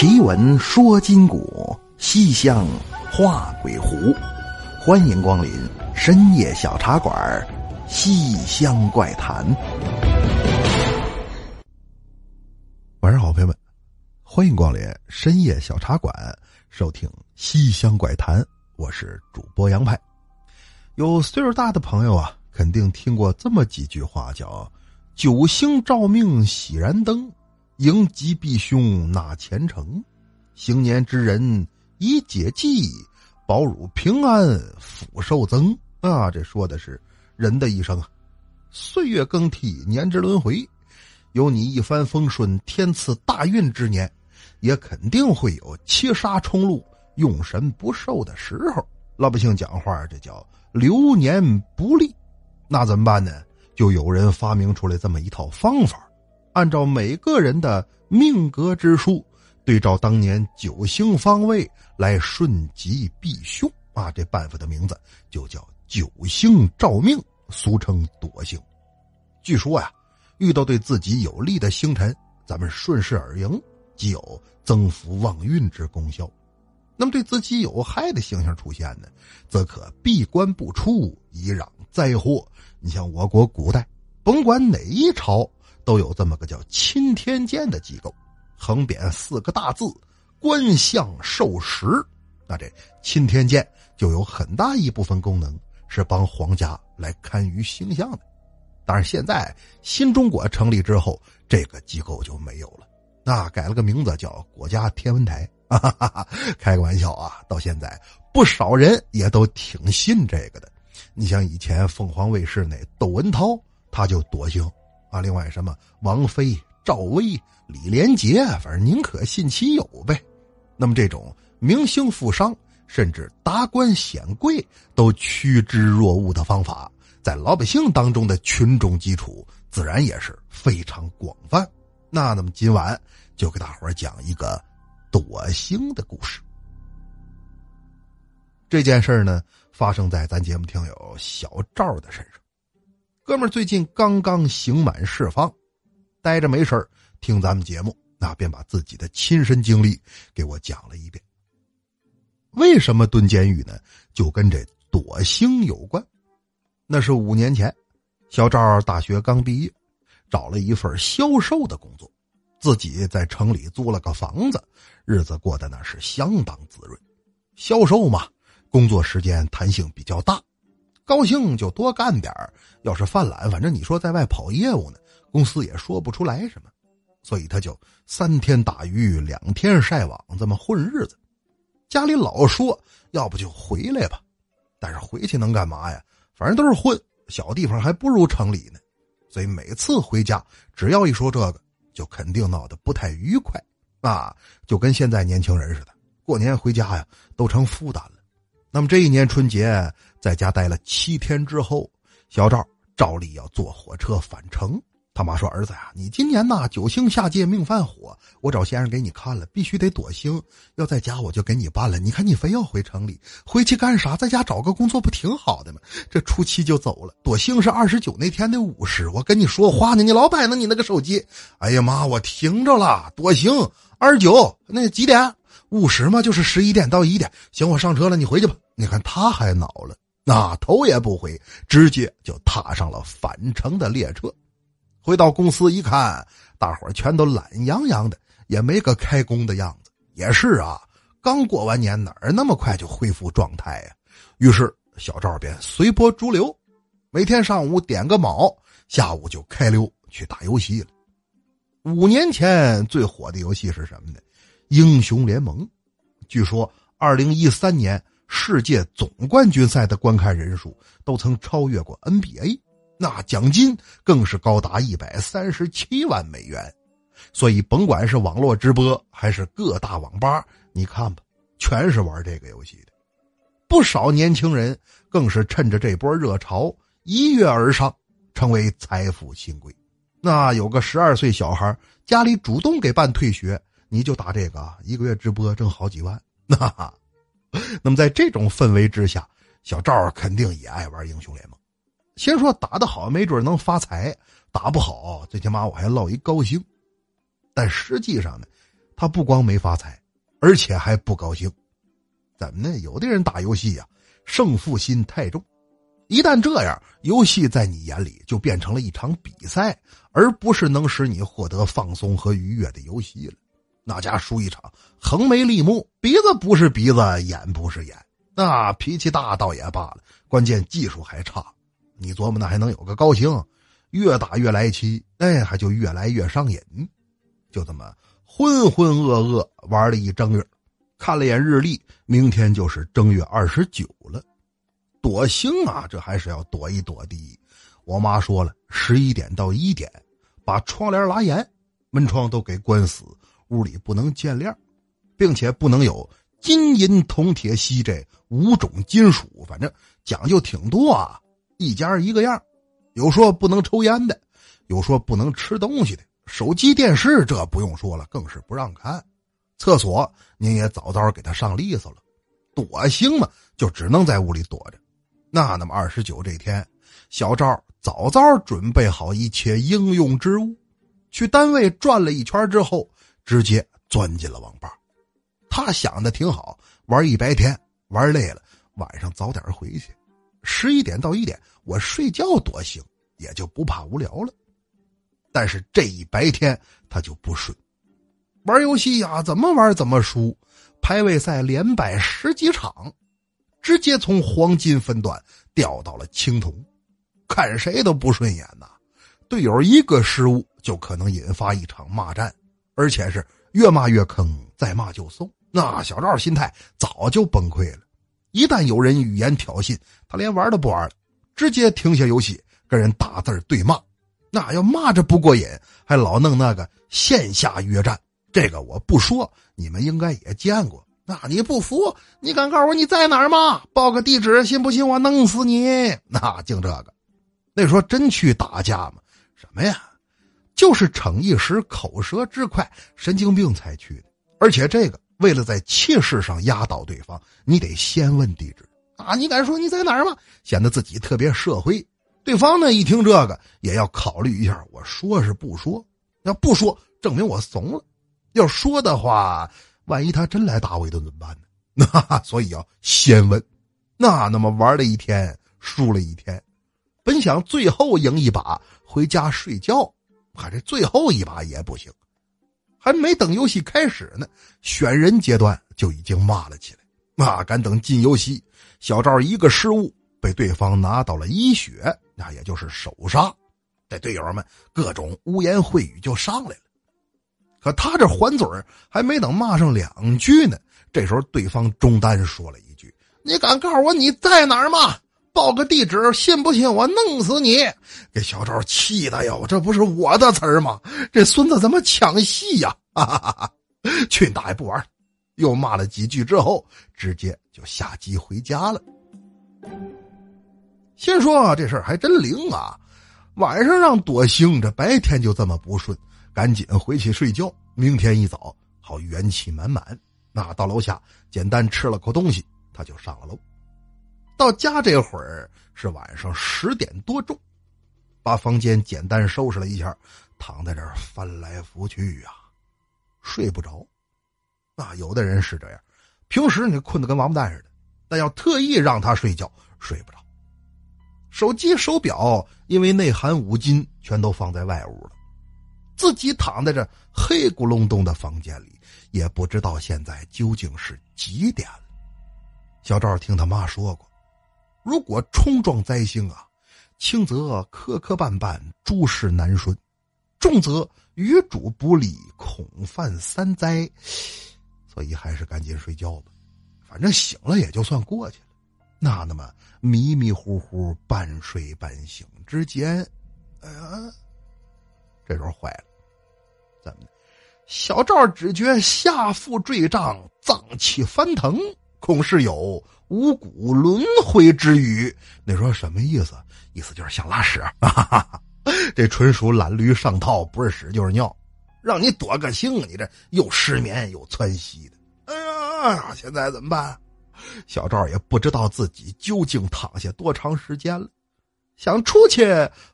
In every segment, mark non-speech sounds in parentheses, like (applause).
奇闻说今古，西厢画鬼狐。欢迎光临深夜小茶馆，《西厢怪谈》。晚上好，朋友们，欢迎光临深夜小茶馆，收听《西厢怪谈》。我是主播杨派。有岁数大的朋友啊，肯定听过这么几句话，叫“九星照命喜燃灯”。迎吉避凶纳前程，行年之人以解计，保汝平安福寿增啊！这说的是人的一生啊，岁月更替，年之轮回，有你一帆风顺、天赐大运之年，也肯定会有七杀冲路、用神不寿的时候。老百姓讲话，这叫流年不利，那怎么办呢？就有人发明出来这么一套方法。按照每个人的命格之书，对照当年九星方位来顺吉避凶啊！这办法的名字就叫九星照命，俗称夺星。据说呀，遇到对自己有利的星辰，咱们顺势而迎，即有增福旺运之功效；那么对自己有害的星星出现呢，则可闭关不出，以攘灾祸。你像我国古代，甭管哪一朝。都有这么个叫钦天监的机构，横匾四个大字“观象授时”。那这钦天监就有很大一部分功能是帮皇家来看于星象的。但是现在新中国成立之后，这个机构就没有了，那改了个名字叫国家天文台。开个玩笑啊，到现在不少人也都挺信这个的。你像以前凤凰卫视那窦文涛，他就多星。啊，另外什么王菲、赵薇、李连杰，反正宁可信其有呗。那么这种明星富商，甚至达官显贵都趋之若鹜的方法，在老百姓当中的群众基础自然也是非常广泛。那那么今晚就给大伙讲一个躲星的故事。这件事呢，发生在咱节目听友小赵的身上。哥们儿最近刚刚刑满释放，待着没事听咱们节目，那便把自己的亲身经历给我讲了一遍。为什么蹲监狱呢？就跟这躲星有关。那是五年前，小赵大学刚毕业，找了一份销售的工作，自己在城里租了个房子，日子过得那是相当滋润。销售嘛，工作时间弹性比较大。高兴就多干点要是犯懒，反正你说在外跑业务呢，公司也说不出来什么，所以他就三天打鱼两天晒网，这么混日子。家里老说要不就回来吧，但是回去能干嘛呀？反正都是混，小地方还不如城里呢。所以每次回家，只要一说这个，就肯定闹得不太愉快啊，就跟现在年轻人似的，过年回家呀都成负担了。那么这一年春节在家待了七天之后，小赵照例要坐火车返程。他妈说：“儿子呀，你今年呐九星下界命犯火，我找先生给你看了，必须得躲星。要在家我就给你办了。你看你非要回城里，回去干啥？在家找个工作不挺好的吗？这初七就走了，躲星是二十九那天的午时。我跟你说话呢，你老摆弄你那个手机。哎呀妈，我听着了，躲星二十九那几点？”午时嘛，就是十一点到一点。行，我上车了，你回去吧。你看他还恼了，那头也不回，直接就踏上了返程的列车。回到公司一看，大伙全都懒洋洋的，也没个开工的样子。也是啊，刚过完年，哪儿那么快就恢复状态呀？于是小赵便随波逐流，每天上午点个卯，下午就开溜去打游戏了。五年前最火的游戏是什么呢？英雄联盟，据说二零一三年世界总冠军赛的观看人数都曾超越过 NBA，那奖金更是高达一百三十七万美元。所以，甭管是网络直播还是各大网吧，你看吧，全是玩这个游戏的。不少年轻人更是趁着这波热潮一跃而上，成为财富新贵。那有个十二岁小孩，家里主动给办退学。你就打这个，一个月直播挣好几万。那，那么在这种氛围之下，小赵肯定也爱玩英雄联盟。先说打得好，没准能发财；打不好，最起码我还落一高兴。但实际上呢，他不光没发财，而且还不高兴。怎么呢？有的人打游戏呀，胜负心太重，一旦这样，游戏在你眼里就变成了一场比赛，而不是能使你获得放松和愉悦的游戏了。那家输一场，横眉立目，鼻子不是鼻子，眼不是眼，那脾气大倒也罢了，关键技术还差。你琢磨，那还能有个高兴？越打越来气，哎，还就越来越上瘾。就这么浑浑噩噩玩了一正月。看了眼日历，明天就是正月二十九了，躲星啊！这还是要躲一躲的。我妈说了，十一点到一点，把窗帘拉严，门窗都给关死，屋里不能见亮，并且不能有金银铜铁锡这五种金属，反正讲究挺多啊。一家一个样，有说不能抽烟的，有说不能吃东西的，手机电视这不用说了，更是不让看。厕所您也早早给他上利索了，躲行嘛，就只能在屋里躲着。那那么二十九这天，小赵早早准备好一切应用之物，去单位转了一圈之后，直接钻进了网吧。他想的挺好，玩一白天，玩累了，晚上早点回去。十一点到一点，我睡觉多行，也就不怕无聊了。但是这一白天他就不顺。玩游戏呀，怎么玩怎么输，排位赛连败十几场，直接从黄金分段掉到了青铜，看谁都不顺眼呐。队友一个失误就可能引发一场骂战，而且是越骂越坑，再骂就送。那小赵心态早就崩溃了，一旦有人语言挑衅，他连玩都不玩了，直接停下游戏跟人打字对骂。那要骂着不过瘾，还老弄那个线下约战。这个我不说，你们应该也见过。那你不服，你敢告诉我你在哪儿吗？报个地址，信不信我弄死你？那净这个，那说真去打架吗？什么呀？就是逞一时口舌之快，神经病才去的。而且这个为了在气势上压倒对方，你得先问地址啊！你敢说你在哪儿吗？显得自己特别社会。对方呢一听这个，也要考虑一下，我说是不说？要不说，证明我怂了。要说的话，万一他真来打我一顿怎么办呢？(laughs) 那所以要先问。那那么玩了一天，输了一天，本想最后赢一把回家睡觉，可这最后一把也不行。还没等游戏开始呢，选人阶段就已经骂了起来。哪敢等进游戏，小赵一个失误被对方拿到了一血，那也就是首杀。这队友们各种污言秽语就上来了。可他这还嘴还没等骂上两句呢，这时候对方中单说了一句：“你敢告诉我你在哪儿吗？报个地址，信不信我弄死你？”给小赵气的哟，这不是我的词儿吗？这孙子怎么抢戏呀？哈哈哈哈去大爷不玩又骂了几句之后，直接就下机回家了。先说这事儿还真灵啊，晚上让多行，这白天就这么不顺。赶紧回去睡觉，明天一早好元气满满。那到楼下简单吃了口东西，他就上了楼。到家这会儿是晚上十点多钟，把房间简单收拾了一下，躺在这儿翻来覆去啊，睡不着。那有的人是这样，平时你困得跟王八蛋似的，但要特意让他睡觉，睡不着。手机、手表因为内含五金，全都放在外屋了。自己躺在这黑咕隆咚的房间里，也不知道现在究竟是几点了。小赵听他妈说过，如果冲撞灾星啊，轻则磕磕绊绊，诸事难顺；重则与主不利，恐犯三灾。所以还是赶紧睡觉吧，反正醒了也就算过去了。那那么迷迷糊糊、半睡半醒之间，哎呀，这时候坏了。怎么？小赵只觉下腹坠胀，脏气翻腾，恐是有五谷轮回之语。你说什么意思？意思就是想拉屎。哈哈哈这纯属懒驴上套，不是屎就是尿，让你躲个行，你这又失眠又窜稀的。哎呀，现在怎么办？小赵也不知道自己究竟躺下多长时间了。想出去，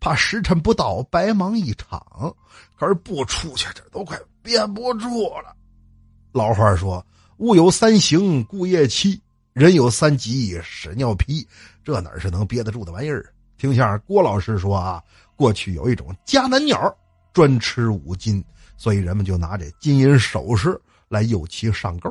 怕时辰不到，白忙一场。可是不出去，这都快憋不住了。老话说：“物有三行，故业气；人有三急，屎尿屁。”这哪是能憋得住的玩意儿？听下郭老师说啊，过去有一种迦南鸟，专吃五金，所以人们就拿这金银首饰来诱其上钩。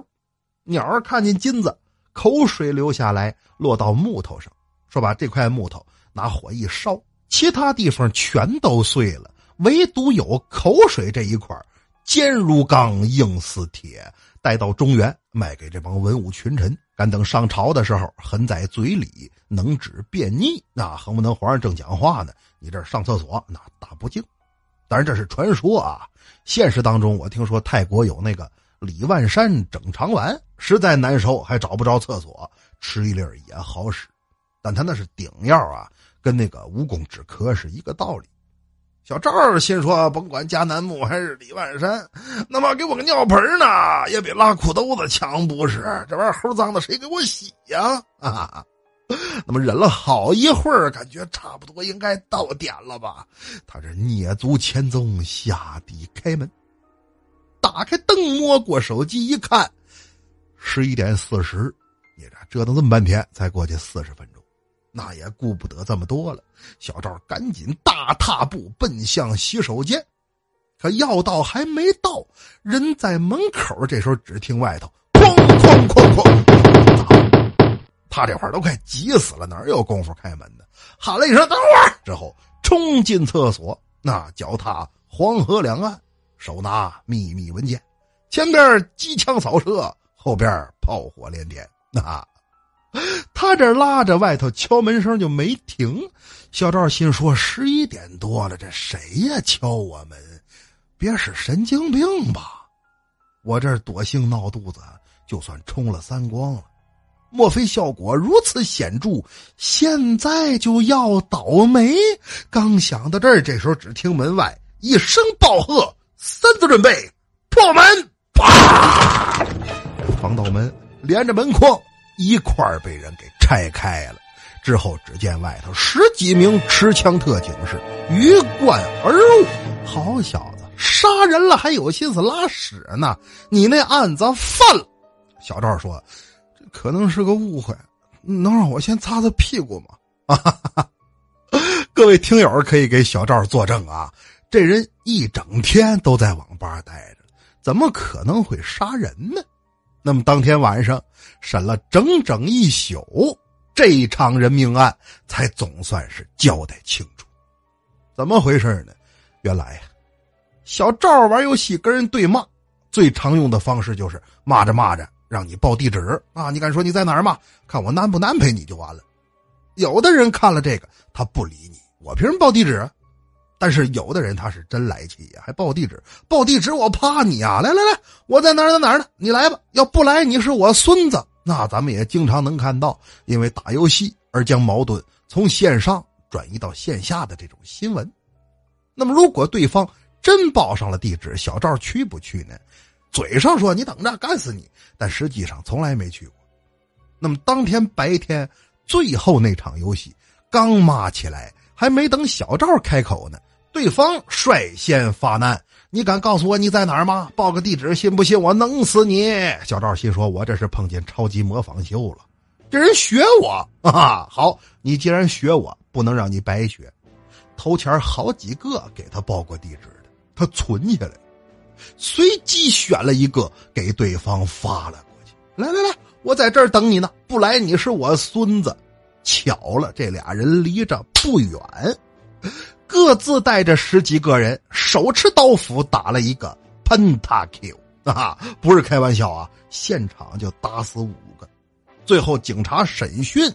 鸟儿看见金子，口水流下来，落到木头上，说把这块木头拿火一烧，其他地方全都碎了，唯独有口水这一块坚如钢，硬似铁。带到中原卖给这帮文武群臣，敢等上朝的时候含在嘴里，能止便秘。那恨不能皇上正讲话呢，你这上厕所那大不敬。当然这是传说啊，现实当中我听说泰国有那个李万山整肠丸，实在难受还找不着厕所，吃一粒也好使。但他那是顶药啊，跟那个蜈蚣止咳是一个道理。小赵心说：“甭管迦南木还是李万山，那么给我个尿盆呢，也比拉裤兜子强不是？这玩意儿齁脏的，谁给我洗呀？” (laughs) 啊，那么忍了好一会儿，感觉差不多应该到点了吧？他这蹑足潜踪，下地开门，打开灯，摸过手机一看，十一点四十，你这折腾这么半天，才过去四十分钟。那也顾不得这么多了，小赵赶紧大踏步奔向洗手间，可要到还没到，人在门口。这时候只听外头哐哐哐哐，他这会儿都快急死了，哪有功夫开门呢？喊了一声“等会儿”之后，冲进厕所，那脚踏黄河两岸，手拿秘密文件，前边机枪扫射，后边炮火连天，那。(laughs) 他这拉着外头敲门声就没停，小赵心说：十一点多了，这谁呀敲我门？别是神经病吧？我这躲性闹肚子，就算冲了三光了。莫非效果如此显著？现在就要倒霉？刚想到这儿，这时候只听门外一声暴喝：“三字准备，破门！”啪，防盗门连着门框。一块被人给拆开了，之后只见外头十几名持枪特警是鱼贯而入。好小子，杀人了还有心思拉屎呢？你那案子犯了。小赵说：“这可能是个误会，能让我先擦擦屁股吗？”啊，各位听友可以给小赵作证啊，这人一整天都在网吧待着，怎么可能会杀人呢？那么当天晚上审了整整一宿，这一场人命案才总算是交代清楚。怎么回事呢？原来呀，小赵玩游戏跟人对骂，最常用的方式就是骂着骂着让你报地址啊！你敢说你在哪儿吗？看我难不难陪你就完了。有的人看了这个，他不理你，我凭什么报地址？但是有的人他是真来气呀，还报地址，报地址我怕你啊！来来来，我在哪儿在哪儿呢？你来吧，要不来你是我孙子。那咱们也经常能看到，因为打游戏而将矛盾从线上转移到线下的这种新闻。那么如果对方真报上了地址，小赵去不去呢？嘴上说你等着干死你，但实际上从来没去过。那么当天白天最后那场游戏刚骂起来，还没等小赵开口呢。对方率先发难，你敢告诉我你在哪儿吗？报个地址，信不信我弄死你？小赵心说：“我这是碰见超级模仿秀了，这人学我 (laughs) 啊！好，你既然学我，不能让你白学。头前好几个给他报过地址的，他存下来，随机选了一个给对方发了过去。来来来，我在这儿等你呢，不来你是我孙子。巧了，这俩人离着不远。”各自带着十几个人，手持刀斧打了一个喷他 q 啊，不是开玩笑啊！现场就打死五个。最后警察审讯，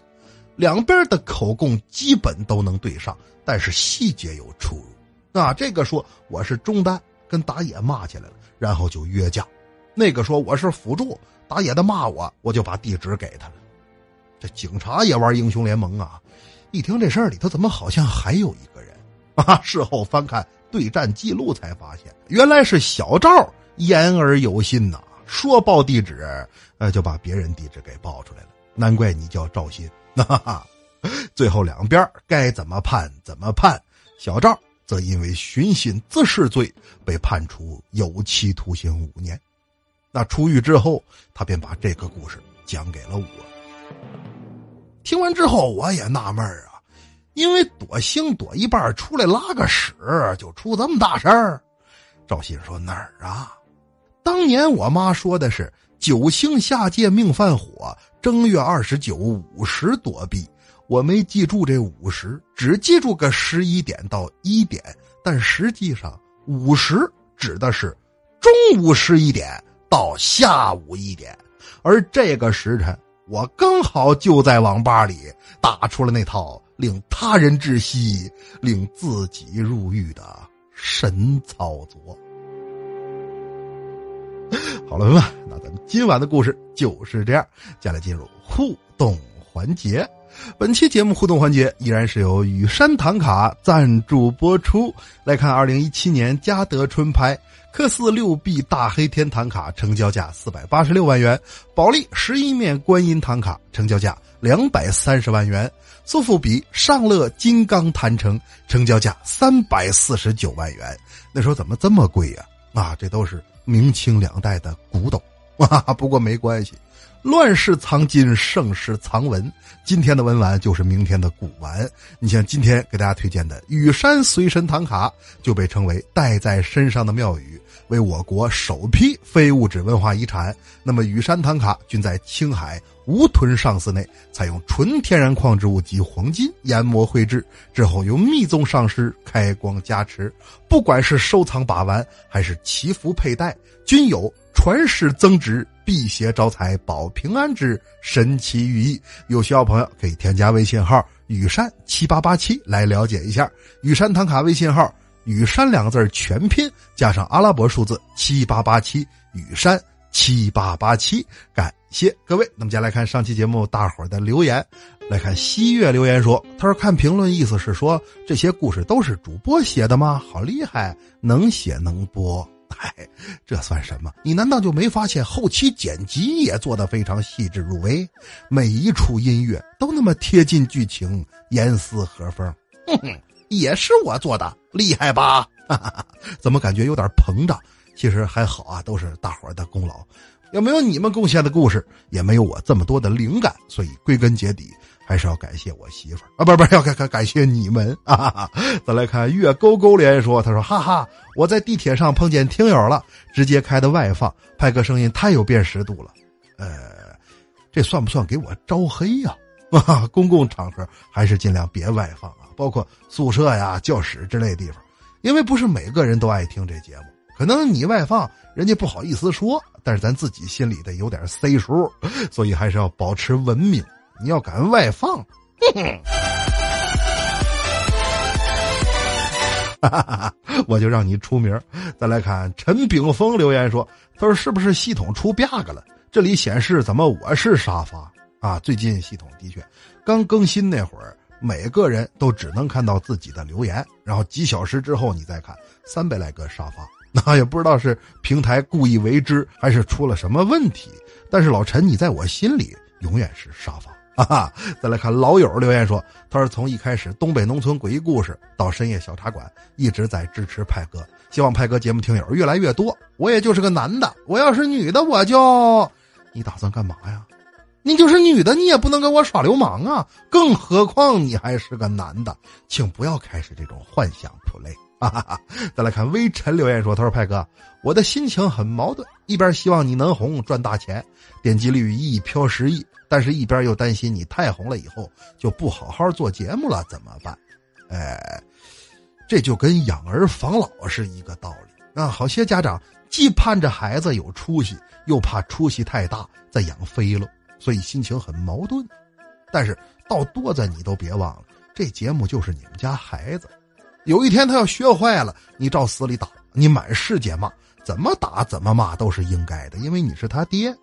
两边的口供基本都能对上，但是细节有出入。啊，这个说我是中单，跟打野骂起来了，然后就约架；那个说我是辅助，打野的骂我，我就把地址给他了。这警察也玩英雄联盟啊！一听这事儿里头，怎么好像还有一个人？啊！事后翻看对战记录，才发现原来是小赵言而有信呐，说报地址，呃，就把别人地址给报出来了。难怪你叫赵鑫。哈哈，最后两边该怎么判怎么判。小赵则因为寻衅滋事罪被判处有期徒刑五年。那出狱之后，他便把这个故事讲给了我。听完之后，我也纳闷啊，因为躲星躲一半出来拉个屎，就出这么大事儿。赵鑫说哪儿啊？当年我妈说的是九星下界命犯火，正月二十九午时躲避。我没记住这午时，只记住个十一点到一点，但实际上午时指的是中午十一点到下午一点，而这个时辰我刚好就在网吧里打出了那套令他人窒息、令自己入狱的神操作。(laughs) 好了，朋友们，那咱们今晚的故事就是这样。接下来进入互动环节，本期节目互动环节依然是由雨山唐卡赞助播出。来看，二零一七年嘉德春拍科四六 B 大黑天唐卡成交价四百八十六万元，保利十一面观音唐卡成交价两百三十万元，苏富比尚乐金刚坛城成交价三百四十九万元。那时候怎么这么贵呀？啊，这都是。明清两代的古董，(laughs) 啊，不过没关系，乱世藏金，盛世藏文。今天的文玩就是明天的古玩。你像今天给大家推荐的雨山随身唐卡，就被称为带在身上的庙宇，为我国首批非物质文化遗产。那么雨山唐卡均在青海吴屯上寺内，采用纯天然矿植物及黄金研磨绘制，之后由密宗上师开光加持。不管是收藏把玩，还是祈福佩戴，均有传世增值。辟邪招财、保平安之神奇寓意，有需要朋友可以添加微信号“雨山七八八七”来了解一下。雨山唐卡微信号“雨山”两个字全拼加上阿拉伯数字七八八七，雨山七八八七。感谢各位。那么接下来看上期节目大伙儿的留言，来看西月留言说：“他说看评论意思是说这些故事都是主播写的吗？好厉害，能写能播。(laughs) ”嗨，这算什么？你难道就没发现后期剪辑也做得非常细致入微，每一处音乐都那么贴近剧情，严丝合缝？哼哼，也是我做的，厉害吧？哈哈，怎么感觉有点膨胀？其实还好啊，都是大伙儿的功劳。要没有你们贡献的故事，也没有我这么多的灵感。所以归根结底。还是要感谢我媳妇儿啊，不是不是要感感感谢你们啊！再来看月勾勾连说，他说哈哈，我在地铁上碰见听友了，直接开的外放，派哥声音太有辨识度了，呃，这算不算给我招黑呀？啊，公共场合还是尽量别外放啊，包括宿舍呀、教室之类地方，因为不是每个人都爱听这节目，可能你外放人家不好意思说，但是咱自己心里得有点 C 数，所以还是要保持文明。你要敢外放，(laughs) 我就让你出名。再来看陈炳峰留言说：“他说是不是系统出 bug 了？这里显示怎么我是沙发啊？最近系统的确刚更新那会儿，每个人都只能看到自己的留言，然后几小时之后你再看三百来个沙发，(laughs) 那也不知道是平台故意为之，还是出了什么问题。但是老陈，你在我心里永远是沙发。”哈，再来看老友留言说：“他说从一开始东北农村诡异故事到深夜小茶馆，一直在支持派哥，希望派哥节目听友越来越多。我也就是个男的，我要是女的，我就……你打算干嘛呀？你就是女的，你也不能跟我耍流氓啊！更何况你还是个男的，请不要开始这种幻想 play。”哈哈哈！再来看微尘留言说：“他说派哥，我的心情很矛盾，一边希望你能红赚大钱，点击率一飘十亿。”但是，一边又担心你太红了以后就不好好做节目了，怎么办？哎，这就跟养儿防老是一个道理啊！好些家长既盼着孩子有出息，又怕出息太大再养飞了，所以心情很矛盾。但是到多子，你都别忘了，这节目就是你们家孩子，有一天他要学坏了，你照死里打，你满世界骂，怎么打怎么骂都是应该的，因为你是他爹。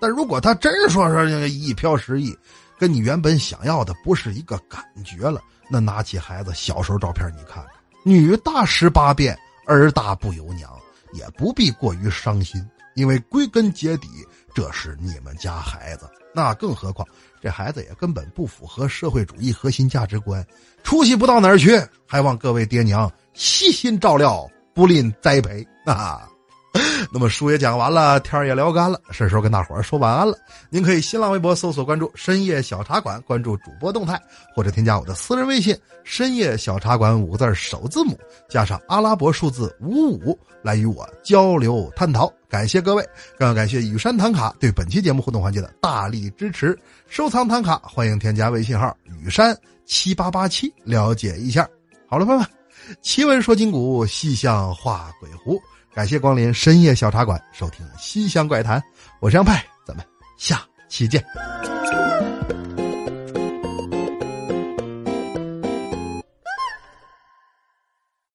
但如果他真说说一飘十亿，跟你原本想要的不是一个感觉了，那拿起孩子小时候照片你看看，女大十八变，儿大不由娘，也不必过于伤心，因为归根结底这是你们家孩子。那更何况这孩子也根本不符合社会主义核心价值观，出息不到哪儿去，还望各位爹娘悉心照料，不吝栽培啊。(laughs) 那么书也讲完了，天儿也聊干了，是时候跟大伙儿说晚安了。您可以新浪微博搜索关注“深夜小茶馆”，关注主播动态，或者添加我的私人微信“深夜小茶馆”五个字首字母加上阿拉伯数字五五，来与我交流探讨。感谢各位，更要感谢雨山唐卡对本期节目互动环节的大力支持。收藏唐卡，欢迎添加微信号“雨山七八八七”了解一下。好了，朋友们，奇闻说金谷，细象画鬼狐。感谢光临深夜小茶馆，收听《西厢怪谈》，我是杨派，咱们下期见。